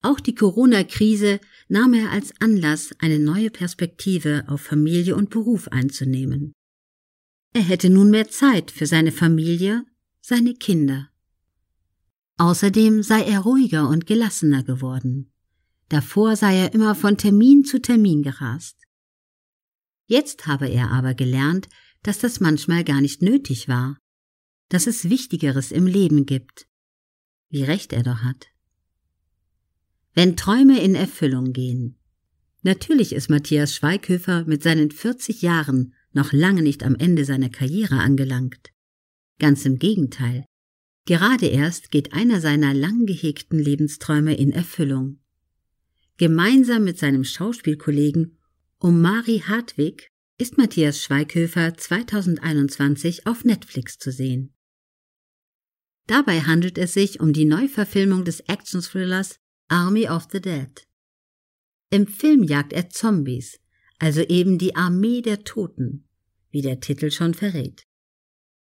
Auch die Corona-Krise nahm er als Anlass, eine neue Perspektive auf Familie und Beruf einzunehmen. Er hätte nun mehr Zeit für seine Familie, seine Kinder. Außerdem sei er ruhiger und gelassener geworden. Davor sei er immer von Termin zu Termin gerast. Jetzt habe er aber gelernt, dass das manchmal gar nicht nötig war, dass es Wichtigeres im Leben gibt. Wie recht er doch hat. Wenn Träume in Erfüllung gehen. Natürlich ist Matthias Schweighöfer mit seinen 40 Jahren noch lange nicht am Ende seiner Karriere angelangt. Ganz im Gegenteil. Gerade erst geht einer seiner lang gehegten Lebensträume in Erfüllung. Gemeinsam mit seinem Schauspielkollegen Omari Hartwig ist Matthias Schweighöfer 2021 auf Netflix zu sehen. Dabei handelt es sich um die Neuverfilmung des Action-Thrillers Army of the Dead. Im Film jagt er Zombies, also eben die Armee der Toten, wie der Titel schon verrät.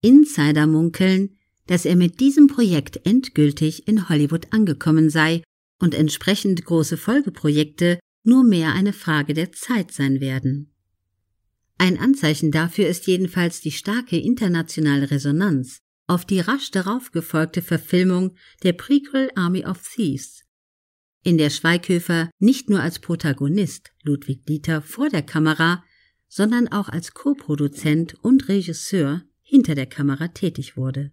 Insider munkeln, dass er mit diesem Projekt endgültig in Hollywood angekommen sei und entsprechend große Folgeprojekte nur mehr eine Frage der Zeit sein werden. Ein Anzeichen dafür ist jedenfalls die starke internationale Resonanz auf die rasch darauf gefolgte Verfilmung der Prequel Army of Thieves, in der Schweighöfer nicht nur als Protagonist Ludwig Dieter vor der Kamera, sondern auch als Co-Produzent und Regisseur hinter der Kamera tätig wurde.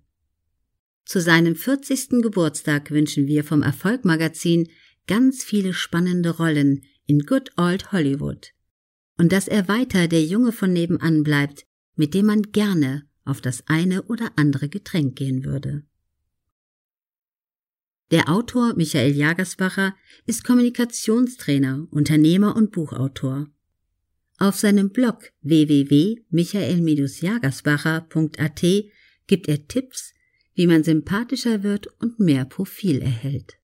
Zu seinem 40. Geburtstag wünschen wir vom Erfolg Magazin ganz viele spannende Rollen in Good Old Hollywood. Und dass er weiter der Junge von nebenan bleibt, mit dem man gerne auf das eine oder andere Getränk gehen würde. Der Autor Michael Jagersbacher ist Kommunikationstrainer, Unternehmer und Buchautor. Auf seinem Blog www.michael-jagersbacher.at gibt er Tipps, wie man sympathischer wird und mehr Profil erhält.